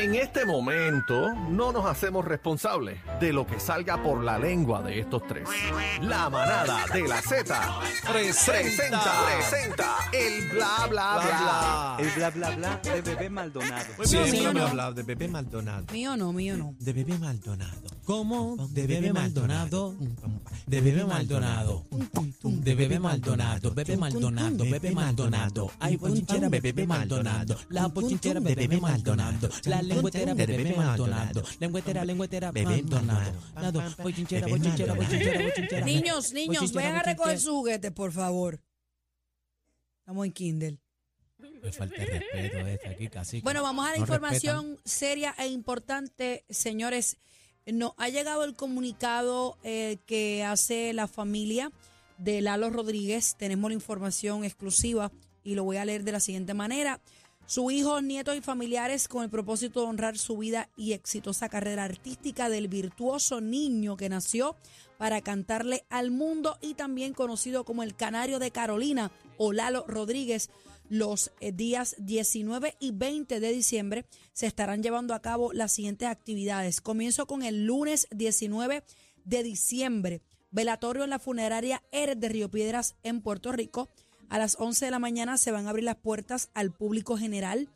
En este momento no nos hacemos responsables de lo que salga por la lengua de estos tres. La manada de la Z presenta, presenta el bla bla bla. El bla bla bla de bebé Maldonado. Pues Sí, mira, mío no. me habla de Bebé Maldonado. Mío no, mío no. De Bebé Maldonado. ¿Cómo? De bebé Maldonado. De bebé Maldonado. De bebé Maldonado. Bebé Maldonado. Bebé Maldonado. Ay, bochinchera, bebé Maldonado. La bochinchera, bebé Maldonado. La lengüetera, bebé Maldonado. Lengüetera, lengüetera, bebé Maldonado. Nado, bochinchera, bochinchera, bochinchera, bochinchera. Niños, niños, vayan a recoger sus juguetes, por favor. Estamos en Kindle. Me falta de respeto esta aquí, casi. Bueno, vamos a la No información seria e importante, señores. Nos ha llegado el comunicado eh, que hace la familia de Lalo Rodríguez. Tenemos la información exclusiva y lo voy a leer de la siguiente manera. Su hijo, nietos y familiares, con el propósito de honrar su vida y exitosa carrera artística del virtuoso niño que nació para cantarle al mundo y también conocido como el Canario de Carolina o Lalo Rodríguez, los eh, días 19 y 20 de diciembre se estarán llevando a cabo las siguientes actividades. Comienzo con el lunes 19 de diciembre. Velatorio en la funeraria Eres de Río Piedras en Puerto Rico. A las 11 de la mañana se van a abrir las puertas al público general.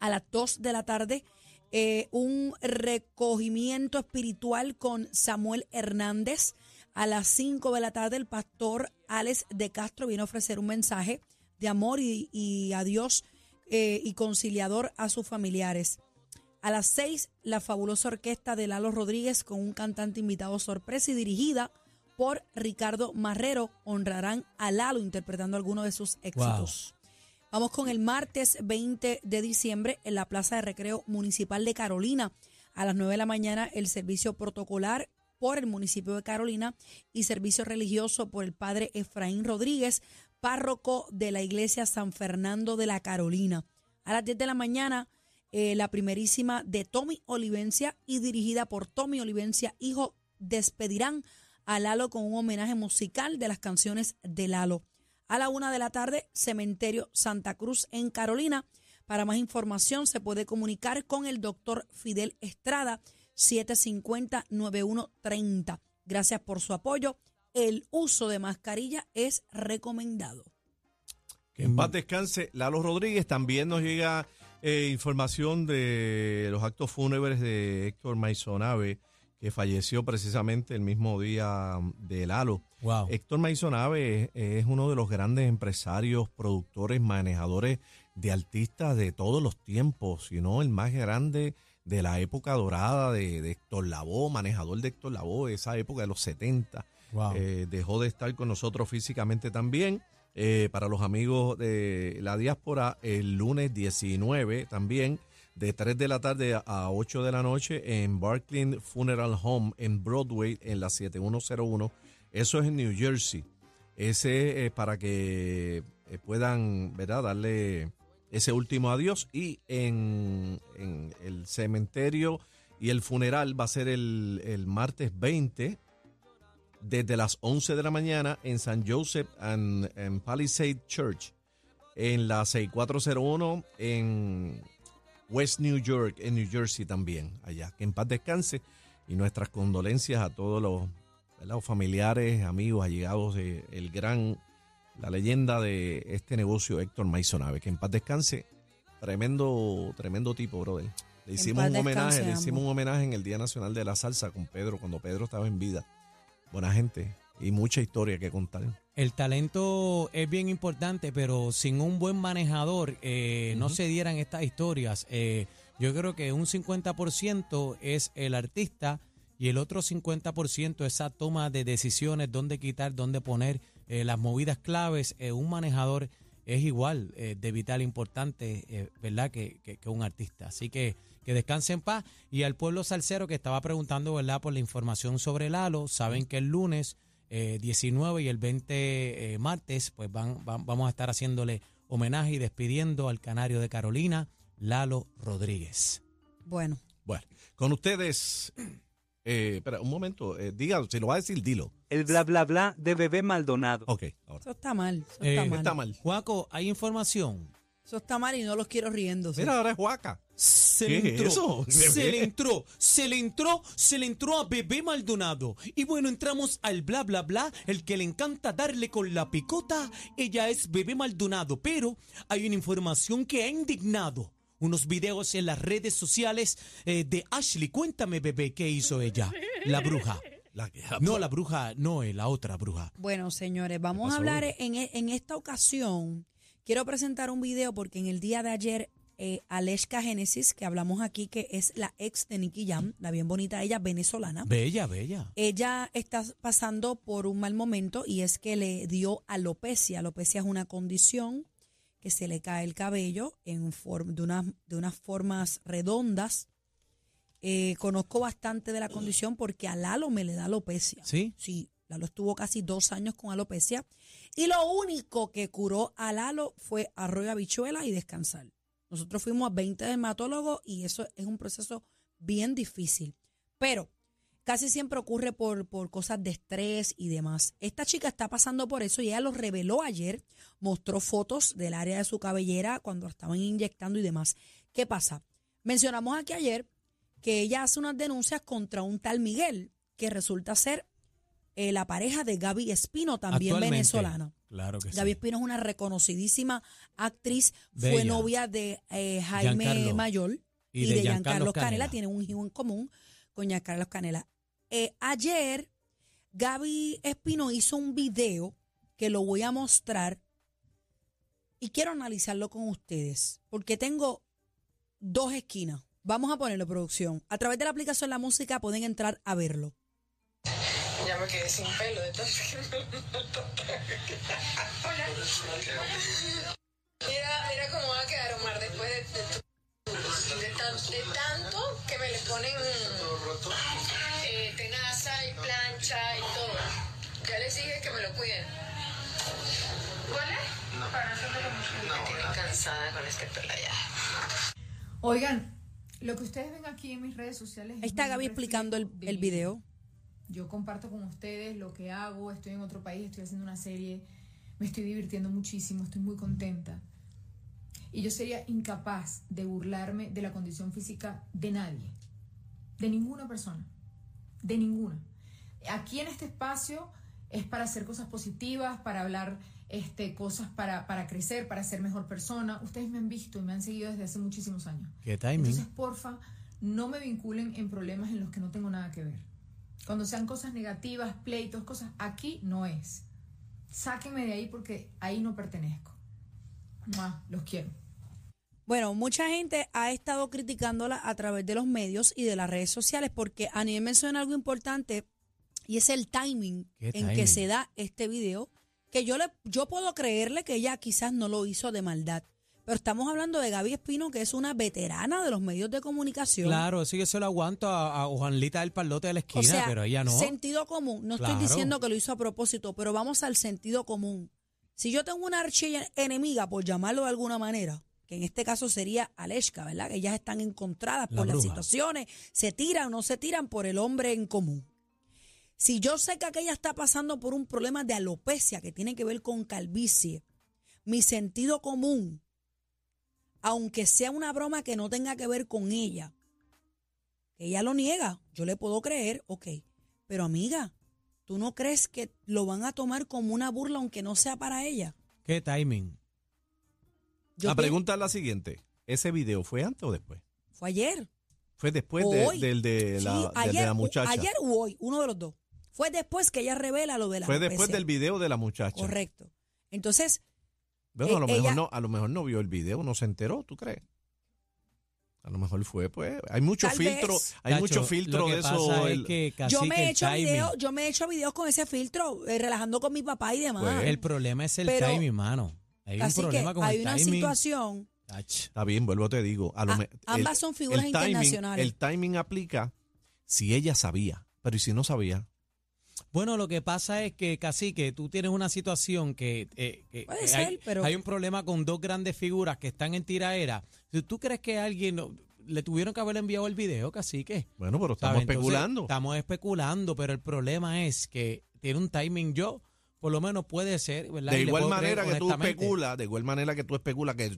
A las 2 de la tarde, eh, un recogimiento espiritual con Samuel Hernández. A las 5 de la tarde, el pastor Alex de Castro viene a ofrecer un mensaje de amor y, y a Dios eh, y conciliador a sus familiares. A las 6, la fabulosa orquesta de Lalo Rodríguez con un cantante invitado sorpresa y dirigida por Ricardo Marrero honrarán a Lalo interpretando algunos de sus éxitos. Vamos con el martes 20 de diciembre en la Plaza de Recreo Municipal de Carolina. A las 9 de la mañana el servicio protocolar por el municipio de Carolina y servicio religioso por el padre Efraín Rodríguez, párroco de la iglesia San Fernando de la Carolina. A las 10 de la mañana eh, la primerísima de Tommy Olivencia y dirigida por Tommy Olivencia, hijo, despedirán a Lalo con un homenaje musical de las canciones de Lalo. A la una de la tarde, Cementerio Santa Cruz en Carolina. Para más información se puede comunicar con el doctor Fidel Estrada, 750-9130. Gracias por su apoyo. El uso de mascarilla es recomendado. Que en paz descanse. Lalo Rodríguez también nos llega eh, información de los actos fúnebres de Héctor Maisonave, que falleció precisamente el mismo día de Lalo. Wow. Héctor Maisonave es, es uno de los grandes empresarios, productores, manejadores de artistas de todos los tiempos, sino el más grande de la época dorada de, de Héctor Lavoe, manejador de Héctor Lavoe, esa época de los 70. Eh, dejó de estar con nosotros físicamente también. Eh, para los amigos de la diáspora, el lunes 19 también, de 3 de la tarde a 8 de la noche en Barclay Funeral Home en Broadway, en la 7101. Eso es en New Jersey. Ese es para que eh, puedan, ¿verdad?, darle ese último adiós. Y en, en el cementerio y el funeral va a ser el, el martes 20 desde las 11 de la mañana en San Joseph and, Palisade Church, en la 6401 en West New York, en New Jersey también, allá. Que en paz descanse y nuestras condolencias a todos los, los familiares, amigos, allegados de el gran, la leyenda de este negocio Héctor Maisonave. Que en paz descanse, tremendo, tremendo tipo, brother. Le hicimos un homenaje, le hicimos un homenaje en el Día Nacional de la Salsa con Pedro, cuando Pedro estaba en vida. Buena gente y mucha historia que contar. El talento es bien importante, pero sin un buen manejador eh, no se dieran estas historias. Eh, yo creo que un 50% es el artista y el otro 50% esa toma de decisiones, dónde quitar, dónde poner eh, las movidas claves. Eh, un manejador es igual eh, de vital importante, eh, ¿verdad? Que, que- que un artista. Así que que descanse en paz. Y al pueblo salsero que estaba preguntando, ¿verdad? Por la información sobre Lalo, saben que el lunes eh, 19 y el 20 eh, martes, pues van, van- vamos a estar haciéndole homenaje y despidiendo al canario de Carolina, Lalo Rodríguez. Bueno, Bueno, con ustedes. Eh, espera, un momento. Eh, diga, si lo va a decir, dilo. El bla bla bla de bebé Maldonado. Ok, ahora. eso está mal. Eso Eh, está mal. Está mal. Juaco, ¿hay información? Eso está mal y no los quiero riéndose. Mira, ahora es Huaca. Se ¿Qué le es entró, eso? se le entró, se le entró, se le entró a Bebé Maldonado. Y bueno, entramos al bla bla bla, el que le encanta darle con la picota, ella es Bebé Maldonado, pero hay una información que ha indignado. Unos videos en las redes sociales eh, de Ashley. Cuéntame, bebé, ¿qué hizo ella? La bruja. La que- No, la bruja, no, eh, la otra bruja. Bueno, señores, vamos a hablar en, e- en esta ocasión. Quiero presentar un video porque en el día de ayer, eh, Aleshka Genesis, que hablamos aquí, que es la ex de Nicky Jam, la bien bonita ella, venezolana. Bella, bella. Ella está pasando por un mal momento y es que le dio alopecia. Alopecia es una condición que se le cae el cabello en form- de, unas de unas formas redondas. Eh, conozco bastante de la condición porque a Lalo me le da alopecia. ¿Sí? Sí, Lalo estuvo casi dos años con alopecia. Y lo único que curó a Lalo fue arroyo habichuela y descansar. Nosotros fuimos a 20 dermatólogos y eso es un proceso bien difícil. Pero casi siempre ocurre por, por cosas de estrés y demás. Esta chica está pasando por eso y ella lo reveló ayer, mostró fotos del área de su cabellera cuando estaban inyectando y demás. ¿Qué pasa? Mencionamos aquí ayer que ella hace unas denuncias contra un tal Miguel, que resulta ser eh, la pareja de Gaby Espino, también venezolana. Claro que Gaby sí. Espino es una reconocidísima actriz, fue novia de eh, Jaime Giancarlo. Mayor Y y, de de, Giancarlo Canela. Canela. tienen un hijo en común con Giancarlo Canela. Eh, ayer, Gaby Espino hizo un video que lo voy a mostrar y quiero analizarlo con ustedes, porque tengo dos esquinas. Vamos a ponerlo, producción. A través de la aplicación La Música pueden entrar a verlo. Ya me quedé sin pelo. Mira, mira cómo va a quedar Omar después de, de tanto que me le ponen lo cuiden. Este. Oigan, lo que ustedes ven aquí en mis redes sociales. Ahí está Gaby explicando el, el video. Yo comparto con ustedes lo que hago, estoy en otro país, estoy haciendo una serie, me estoy divirtiendo muchísimo, estoy muy contenta. Y yo sería incapaz de burlarme de la condición física de nadie, de ninguna persona, de ninguna. Aquí en este espacio es para hacer cosas positivas, para hablar este, cosas para, para crecer, para ser mejor persona. Ustedes me han visto y me han seguido desde hace muchísimos años. ¿Qué timing? Entonces, porfa, no me vinculen en problemas en los que no tengo nada que ver. Cuando sean cosas negativas, pleitos, cosas, aquí no es. Sáquenme de ahí porque ahí no pertenezco. Mua, los quiero. Bueno, mucha gente ha estado criticándola a través de los medios y de las redes sociales porque a nivel menciona algo importante y es el timing ¿Qué en timing? que se da este video, que yo le yo puedo creerle que ella quizás no lo hizo de maldad, pero estamos hablando de Gaby Espino que es una veterana de los medios de comunicación. Claro, sí que se lo aguanto a, a Juanlita del Palote de la O esquina, sea, pero ella no. sentido común. No Claro. estoy diciendo que lo hizo a propósito, pero vamos al sentido común. Si yo tengo una archienemiga, por llamarlo de alguna manera, que en este caso sería Aleshka, ¿verdad? Que ellas están encontradas La por las situaciones, se tiran o no se tiran por el hombre en común. Si yo sé que aquella está pasando por un problema de alopecia que tiene que ver con calvicie, mi sentido común, aunque sea una broma que no tenga que ver con ella, que ella lo niega, yo le puedo creer, ok. Pero amiga, ¿tú no crees que lo van a tomar como una burla aunque no sea para ella? ¿Qué timing? Yo la pregunta es la siguiente. ¿Ese video fue antes o después? Fue ayer. Fue después o de, del de Sí, la, de la muchacha. Ayer u hoy, uno de los dos. Fue después que ella revela lo de la fue después del video de la muchacha. Correcto. Entonces, Bueno, a lo Eh, mejor ella- no, a lo mejor no vio el video, no se enteró, ¿tú crees? A lo mejor fue, pues, hay mucho Tal filtro, vez. hay Tacho, mucho filtro que de eso. es que yo me he hecho videos, yo me he hecho videos con ese filtro, eh, relajando con mi papá y demás. Pues, El problema es el Pero- timing, mano. Hay un Así que problema con hay el una timing. situación. Está bien, vuelvo te digo. A lo A- me- ambas son figuras timing- internacionales. el timing aplica si ella sabía, pero ¿y si no sabía? Bueno, lo que pasa es que, Cacique, tú tienes una situación que, eh, que- Puede que ser, hay, pero- hay un problema con dos grandes figuras que están en tiraera. Si ¿Tú crees que alguien le tuvieron que haber enviado el video, Cacique? Bueno, pero estamos ¿Sabes? Entonces, especulando. estamos especulando, pero el problema es que tiene un timing yo, por lo menos puede ser, ¿verdad? de igual creer manera que tú especulas, de igual manera que tú especulas que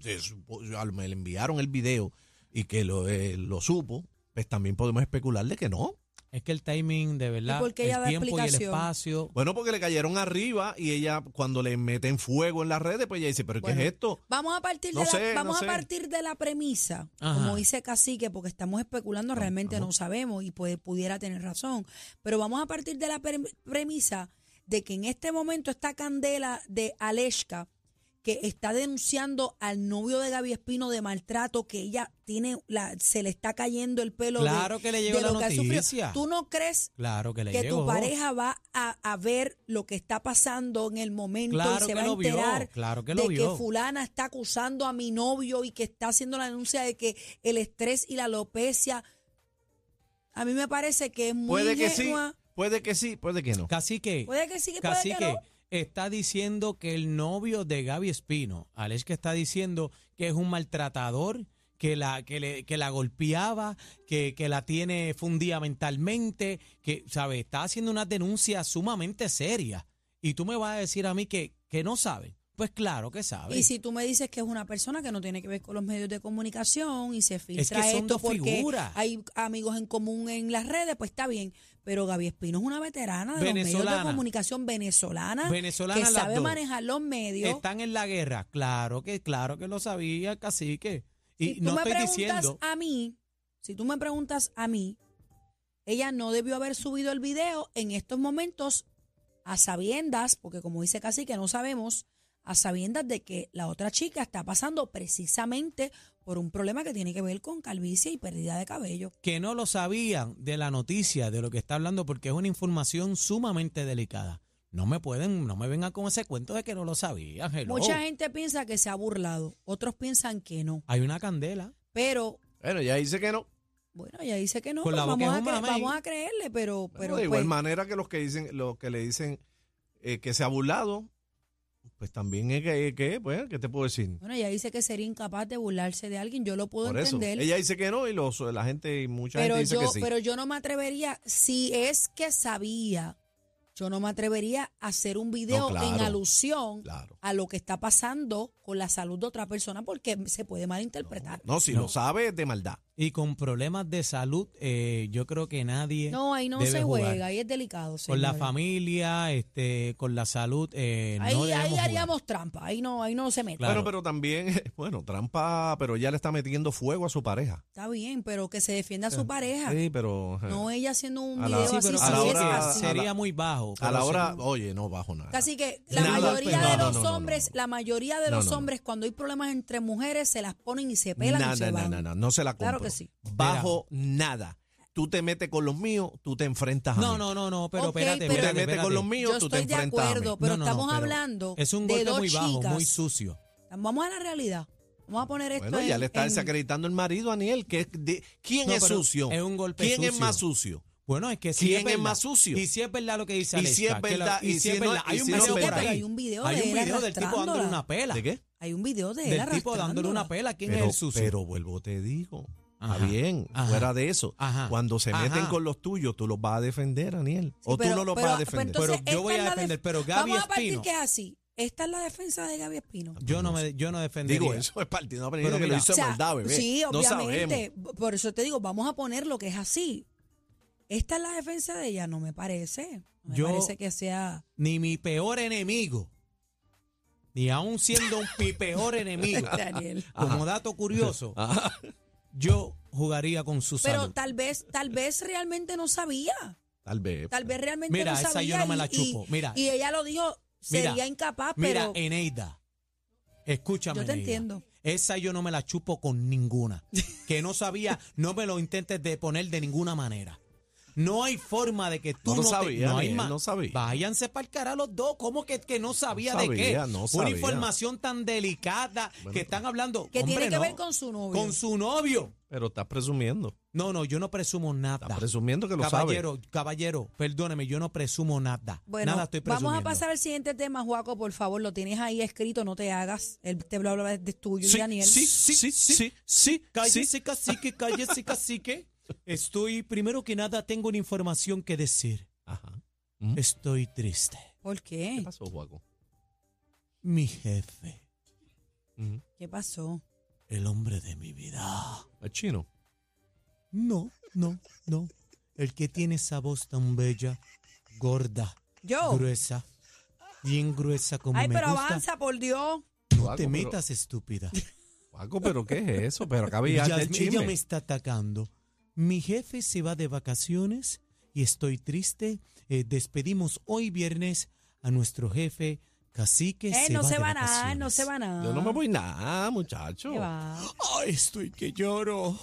me le enviaron el video y que lo, eh, lo supo, pues también podemos especular de que no. Es que el timing, de verdad, el da tiempo y el espacio. Bueno, porque le cayeron arriba y ella cuando le meten fuego en las redes, pues ella dice, pero Bueno, ¿qué es esto? Vamos a partir No de la, sé, vamos no a sé. partir de la premisa, Ajá. como dice Cacique, porque estamos especulando, realmente no sabemos y puede, pudiera tener razón. Pero vamos a partir de la pre- premisa de que en este momento esta candela de Aleshka, que está denunciando al novio de Gaby Espino de maltrato, que ella tiene, la, se le está cayendo el pelo de- Claro que le de, llegó la lo que ha sufrido. noticia. ¿Tú no crees Claro que le que llegó. tu pareja va a, a ver lo que está pasando en el momento Claro y se que va a lo vio, enterar claro que de lo que vio. fulana está acusando a mi novio y que está haciendo la denuncia de que el estrés y la alopecia a mí me parece que es muy Puede que sí, puede que sí, puede que no. Casi que, Puede que sí, que puede que que no. Está diciendo que el novio de Gaby Espino, Alex que está diciendo que es un maltratador, que la, que le, que la golpeaba, que, que la tiene fundida mentalmente, que, ¿sabes? Está haciendo una denuncia sumamente seria. Y tú me vas a decir a mí que, que no sabe. Pues claro que sabe. Y si tú me dices que es una persona que no tiene que ver con los medios de comunicación y se filtra Es que son esto porque figuras. hay amigos en común en las redes, pues está bien. Pero Gaby Espino es una veterana de los medios de comunicación venezolana, Venezolana que sabe dos. manejar los medios. Están en la guerra. Claro que, claro que lo sabía, cacique. Y si tú no me estoy preguntas diciendo. a mí, si tú me preguntas a mí, ella no debió haber subido el video en estos momentos a sabiendas, porque como dice casi que no sabemos, a sabiendas de que la otra chica está pasando precisamente por un problema que tiene que ver con calvicie y pérdida de cabello. que no lo sabían de la noticia, de lo que está hablando, porque es una información sumamente delicada. No me pueden, no me vengan con ese cuento de que no lo sabían. hello. Mucha gente piensa que se ha burlado, otros piensan que no, Hay una candela. pero Bueno, ya dice que no. bueno, ella dice que no, pues vamos, a vamos a creerle, pero, Bueno, pero de igual pues, manera que los que dicen, los que le dicen eh, que se ha burlado, pues también es que, que, pues, ¿qué te puedo decir? Bueno, ella dice que sería incapaz de burlarse de alguien, yo lo puedo Por eso, entender. ella dice que no y los, la gente y mucha pero gente dice yo, que sí. pero yo no me atrevería, si es que sabía, yo no me atrevería a hacer un video No, claro, en alusión claro. a lo que está pasando con la salud de otra persona porque se puede malinterpretar. No, si No. lo sabe es de maldad. Y con problemas de salud, eh, yo creo que nadie No, ahí no debe se jugar. juega, ahí es delicado. con la familia, este, con la salud, eh, Ahí, no ahí jugar. haríamos trampa, ahí no, ahí no se mete. Claro. Bueno, pero también, bueno, trampa, pero ya le está metiendo fuego a su pareja. Está bien, pero que se defienda a su pareja. Sí, pero eh, No ella haciendo un la- video Sí, así, pero a si la hora- así. sería muy bajo. a la hora, sí. oye, no bajo nada. Casi que la Nada, mayoría no, de no, los no, no, hombres, no. la mayoría de No, los no, no. hombres cuando hay problemas entre mujeres se las ponen y se pelan Nada, y se van. nada, no se la. Claro que sí. Bajo nada. Tú te metes con los míos, tú te enfrentas a No, mí. no, no, no, pero Ok, espérate, pero- Tú te espérate, metes con espérate. los míos, Yo tú te estoy de enfrentas a mí. acuerdo, pero No, no, no, estamos hablando Es un de golpe dos muy bajo, chicas. muy sucio. Vamos a la realidad. Vamos a poner esto Bueno, ya en- le está en- desacreditando el marido a Aniel. Que es de- ¿Quién No, es pero sucio? es un golpe ¿Quién es sucio. más sucio? Bueno, es que si ¿Quién es, es verdad, más sucio? Y si es verdad lo que dice Y si es que la- verdad, y si es no- verdad, y hay un si no es video por verdad. ahí. Hay un video Hay de un él video del tipo dándole una pela. ¿De qué? Hay un video de él Del tipo dándole arrastrándola. una pela. ¿Quién pero, es el sucio? pero vuelvo, te digo. Ajá, Está bien, ajá, fuera de eso. ajá, Cuando se ajá. meten con los tuyos, tú los vas a defender, Aniel. Sí, o pero- tú no los pero- vas a pero defender. entonces, Pero yo voy a defender, def- pero Gaby Vamos a partir Espino- que es así. Esta es la defensa de Gaby Espino. yo no me, yo no defendería. Digo, eso es partido Pero que lo hizo O sea, maldad, bebé. sí, obviamente. Por eso te digo, vamos a poner lo que es así. Esta es la defensa de ella, no me parece. No me Yo- parece que sea. Ni mi peor enemigo, ni aún siendo un mi peor enemigo, Daniel. como dato curioso, Ajá. Yo jugaría con su Pero salud. tal vez, tal vez realmente no sabía. Tal vez. Tal vez realmente Mira, no esa sabía. yo no me y- la y- chupo. Mira. Y ella lo dijo, sería Mira, incapaz, Mira, pero Eneida, escúchame. Yo te Eneida. entiendo. Esa yo no me la chupo con ninguna. Que no sabía, no me lo intentes de poner de ninguna manera. No hay forma de que tú No no, no él no sabía. Váyanse para el cara los dos. ¿Cómo que, que no sabía, No de qué? sabía, Una información tan delicada que están hablando. que tiene que no. ver con su novio. Con su novio. Pero estás presumiendo. No, no, yo no presumo nada. Estás presumiendo que lo caballero, caballero, perdóneme, yo no presumo nada. Bueno, nada estoy presumiendo. vamos a pasar al siguiente tema, Juaco, por favor. Lo tienes ahí escrito, no te hagas. El te bla bla es tuyo, Sí, Daniel. sí, sí, sí, sí, sí. Cállese, sí. cacique, cállese, cacique. Estoy, primero que nada, tengo una información que decir. Ajá. Estoy triste. ¿Por qué? ¿Qué pasó, Juaco? Mi jefe Ujú. ¿Qué pasó? el hombre de mi vida. ¿Es chino? No, no, no. El que tiene esa voz tan bella, gorda, Yo. gruesa, bien gruesa como Ay, me pero gusta. avanza, por Dios. No Juaco, te pero- metas, estúpida. Paco, ¿pero qué es eso? Pero acá había Ya- el ella chisme. me está atacando. Mi jefe se va de vacaciones y estoy triste. Eh, despedimos hoy viernes a nuestro jefe, cacique. Eh, se no va se de va nada, vacaciones. no se va nada. Yo no me voy nada, muchacho. ¿Qué va? Ay, estoy que lloro.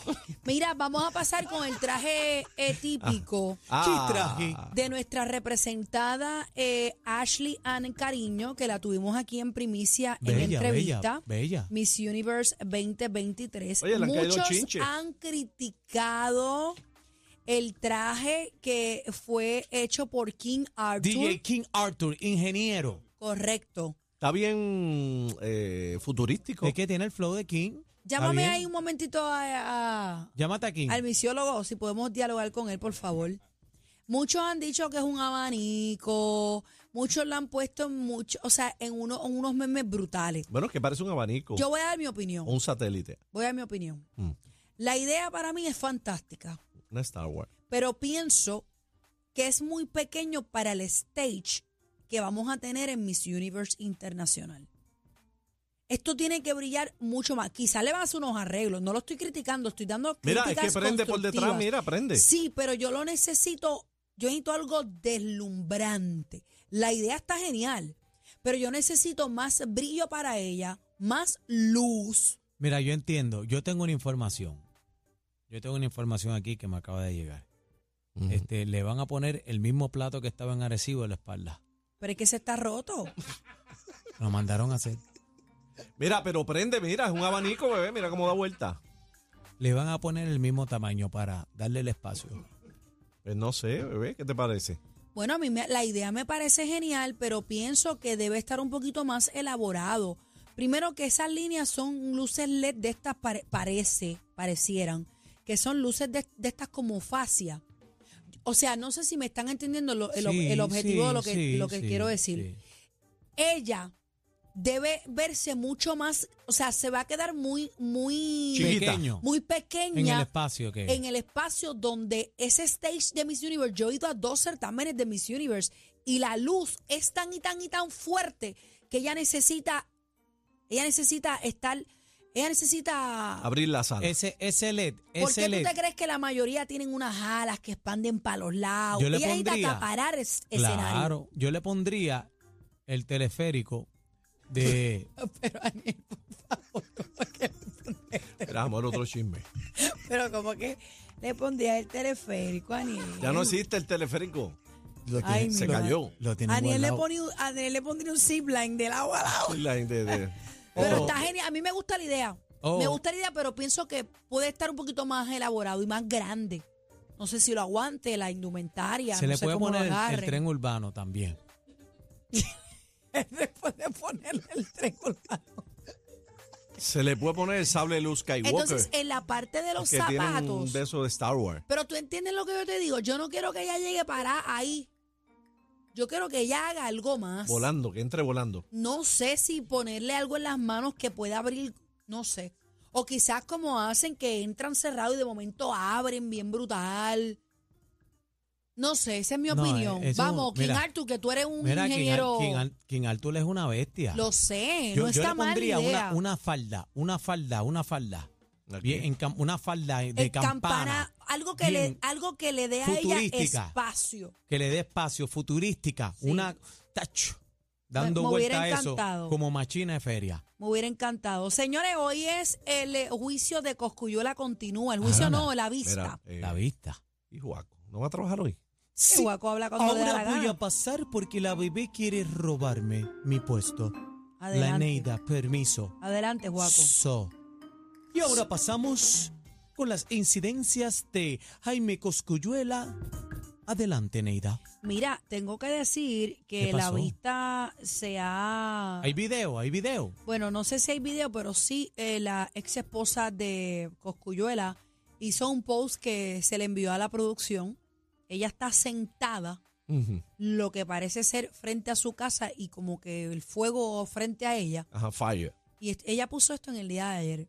Mira, vamos a pasar con el traje eh, típico Ah, ¿Qué traje? de nuestra representada eh, Ashley Ann Cariño, que la tuvimos aquí en primicia en entrevista. bella, bella. Miss Universe 2023. Oye, le han caído Muchos chinches. han criticado el traje que fue hecho por King Arthur. DJ King Arthur, ingeniero. Correcto. Está bien eh, futurístico. Es que tiene el flow de King. Llámame ahí un momentito a- a, Llámate a King. al misiólogo, si podemos dialogar con él, por favor. Muchos han dicho que es un abanico, muchos lo han puesto en mucho, o sea, en, uno, en unos memes brutales. Bueno, que parece un abanico. Yo voy a dar mi opinión. o un satélite. Voy a dar mi opinión. Mm. La idea para mí es fantástica, Una Star Wars. pero pienso que es muy pequeño para el stage que vamos a tener en Miss Universe Internacional. Esto tiene que brillar mucho más. Quizá le van a hacer unos arreglos. No lo estoy criticando, estoy dando Mira, es que prende por detrás, mira, prende. Sí, pero yo lo necesito, yo necesito algo deslumbrante. La idea está genial, pero yo necesito más brillo para ella, más luz. Mira, yo entiendo. Yo tengo una información. Yo tengo una información aquí que me acaba de llegar. Este, le van a poner el mismo plato que estaba en Arecibo en la espalda. Pero es que se está roto. Lo mandaron a hacer. Mira, pero prende, mira, es un abanico, bebé, mira cómo da vuelta. Le van a poner el mismo tamaño para darle el espacio. Pues no sé, bebé, ¿qué te parece? Bueno, a mí me- la idea me parece genial, pero pienso que debe estar un poquito más elaborado. Primero que esas líneas son luces LED de estas, pare- parece, parecieran, que son luces de, de estas como fascia. O sea, no sé si me están entendiendo lo- el, ob- Sí, el objetivo sí, de lo que, sí, lo que sí, quiero decir. sí. Ella debe verse mucho más, o sea, se va a quedar muy, muy. Pequeño. muy En el pequeña espacio que en el espacio donde ese stage de Miss Universe, yo he ido a dos certámenes de Miss Universe y la luz es tan y tan y tan fuerte que ella necesita, ella necesita estar, ella necesita... Abrir la sala. ese, ese LED, ¿Por ese qué tú te crees que la mayoría tienen unas alas que expanden para los lados? Yo le ella necesita pondría- acaparar es- escenario. Claro, yo le pondría el teleférico de Pero, Aniel, por favor, ¿cómo que, Mira, amor, otro chisme. pero como que le pondría el teleférico, Aniel. Ya no existe el teleférico. lo Ay, tiene- Se cayó. lo tiene Aniel le, pone un- Aniel le pondría un zipline del agua al agua. La de- de- Pero Oh. está genial. A mí me gusta la idea. Oh. Me gusta la idea, pero pienso que puede estar un poquito más elaborado y más grande. No sé si lo aguante, la indumentaria. Se no le sé puede cómo poner el- tren urbano también. Después de ponerle el tren urbano. Se le puede poner el sable de luz Skywalker. Entonces, en la parte de los que zapatos. de eso de Star Wars. Pero tú entiendes lo que yo te digo. Yo no quiero que ella llegue para ahí. Yo quiero que ella haga algo más. Volando, que entre volando. No sé si ponerle algo en las manos que pueda abrir, no sé. O quizás como hacen que entran cerrados y de momento abren bien brutal. No sé, esa es mi No, opinión. eso- Vamos, King Arthur, que tú eres un Mira, ingeniero. King Ar- King Arthur es una bestia. Lo sé, yo, no yo está le mal pondría idea. una, una falda, una falda, una falda. Bien, en cam- una falda de El campana. algo que le, algo que le dé a ella futurística. espacio. que le dé espacio, futurística, Sí. una tacho, dando Me- me hubiera vuelta a eso encantado. como machina de feria. Me hubiera encantado. Señores, hoy es el eh, juicio de Coscuyuela continúa. El juicio Ah, no, la vista. Mira, eh, La vista. y Juaco, ¿no va a trabajar hoy? Sí, Guaco habla cuando le da la Ahora voy gana. a pasar porque la bebé quiere robarme mi puesto. La Adelante. Neida, permiso. Adelante, Guaco. So. Y ahora pasamos con las incidencias de Jaime Coscuyuela. Adelante, Neida. Mira, tengo que decir que ¿Qué la vista se ha... Hay video, hay video. Bueno, no sé si hay video, pero sí eh, la ex esposa de Coscuyuela hizo un post que se le envió a la producción. Ella está sentada, lo que parece ser frente a su casa y como que el fuego frente a ella. Ajá, fire. Y ella puso esto en el día de ayer.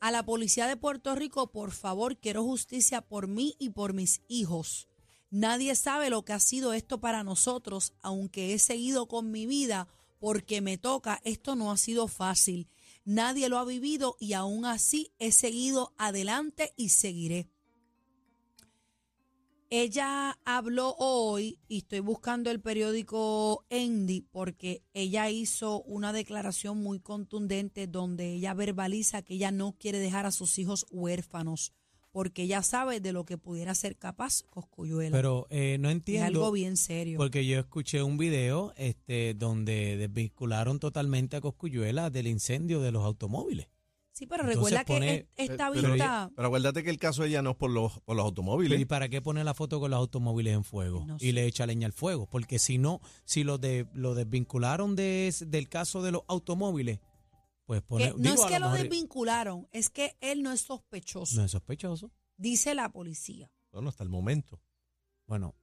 A la policía de Puerto Rico, por favor, quiero justicia por mí y por mis hijos. Nadie sabe lo que ha sido esto para nosotros, aunque he seguido con mi vida porque me toca. Esto no ha sido fácil. Nadie lo ha vivido y aún así he seguido adelante y seguiré. Ella habló hoy y estoy buscando el periódico Endy porque ella hizo una declaración muy contundente donde ella verbaliza que ella no quiere dejar a sus hijos huérfanos porque ella sabe de lo que pudiera ser capaz Coscuyuela. Pero eh, no es entiendo. algo bien serio. Porque yo escuché un video este, donde desvincularon totalmente a Coscuyuela del incendio de los automóviles. Sí, pero entonces recuerda que pone- es- esta Pero, vista... pero acuérdate que el caso de ella no es por los, por los automóviles. ¿Y para qué poner la foto con los automóviles en fuego? No y sé. le echa leña al fuego. Porque si no, si lo, de, lo desvincularon de, del caso de los automóviles, pues pone, que no digo, es a que lo mejor desvincularon, es que él no es sospechoso, No es sospechoso. dice la policía. Bueno, hasta el momento. Bueno,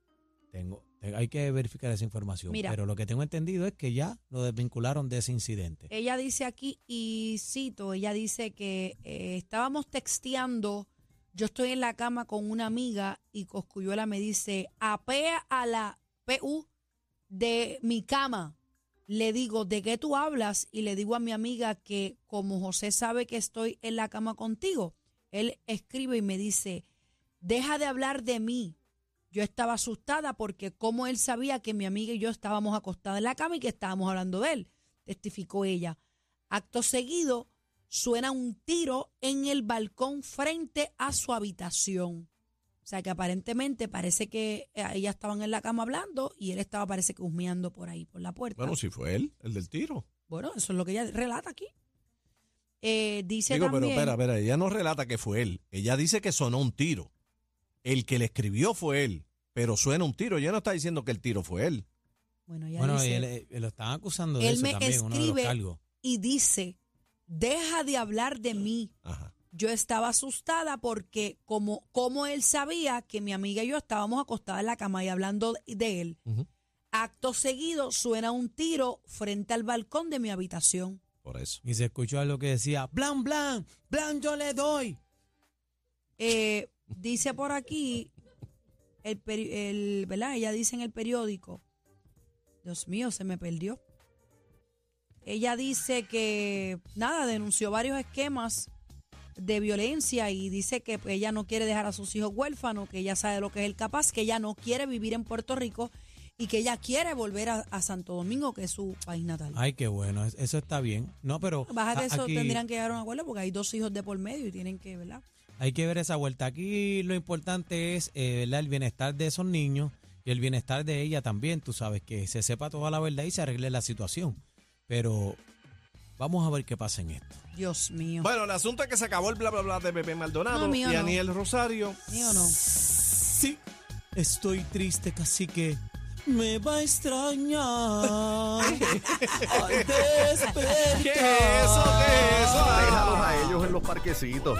tengo, te- hay que verificar esa información. Mira. pero lo que tengo entendido es que ya lo desvincularon de ese incidente. Ella dice aquí, y cito, ella dice que eh, estábamos texteando, yo estoy en la cama con una amiga y Coscuyuela me dice, apea a la PU de mi cama. Le digo, ¿de qué tú hablas? Y le digo a mi amiga que como José sabe que estoy en la cama contigo, él escribe y me dice, deja de hablar de mí. Yo estaba asustada porque como él sabía que mi amiga y yo estábamos acostadas en la cama y que estábamos hablando de él, testificó ella. Acto seguido, suena un tiro en el balcón frente a su habitación. O sea que aparentemente parece que eh, ellas estaban en la cama hablando y él estaba parece que husmeando por ahí, por la puerta. Bueno, si fue él, el del tiro. Bueno, eso es lo que ella relata aquí. Eh, dice Digo, pero también, espera, espera, ella no relata que fue él. Ella dice que sonó un tiro. El que le escribió fue él, pero suena un tiro. Ella no está diciendo que el tiro fue él. bueno, ella Bueno, dice, él- él lo están acusando de él eso me también, uno de los escribe cargos. y dice, deja de hablar de mí. Ajá. Yo estaba asustada porque como, como él sabía que mi amiga y yo estábamos acostadas en la cama y hablando de- él, acto seguido suena un tiro frente al balcón de mi habitación. Por eso. Y se escuchó algo que decía, blan, blan, blan, yo le doy. Eh, dice por aquí, el, peri- el, ¿verdad? Ella dice en el periódico, Dios mío, se me perdió. Ella dice que, nada, denunció varios esquemas de violencia y dice que pues, ella no quiere dejar a sus hijos huérfanos, que ella sabe lo que es el capaz, que ella no quiere vivir en Puerto Rico y que ella quiere volver a, a Santo Domingo, que es su país natal. Ay, qué bueno, es- eso está bien. No, pero Baja de eso aquí tendrían que llegar a un acuerdo porque hay dos hijos de por medio y tienen que, ¿verdad? Hay que ver esa vuelta. Aquí lo importante es eh, ¿verdad? el bienestar de esos niños y el bienestar de ella también, tú sabes, que se sepa toda la verdad y se arregle la situación. Pero vamos a ver qué pasa en esto. Dios mío. Bueno, el asunto es que se acabó el bla bla bla de Pepe Maldonado No, mío y no. Aniel Rosario. ¿Sí o no? Sí, estoy triste, casi que me va a extrañar. Al despertar. ¿Qué es eso? ¿Qué es eso? Déjalos a ellos en los parquecitos.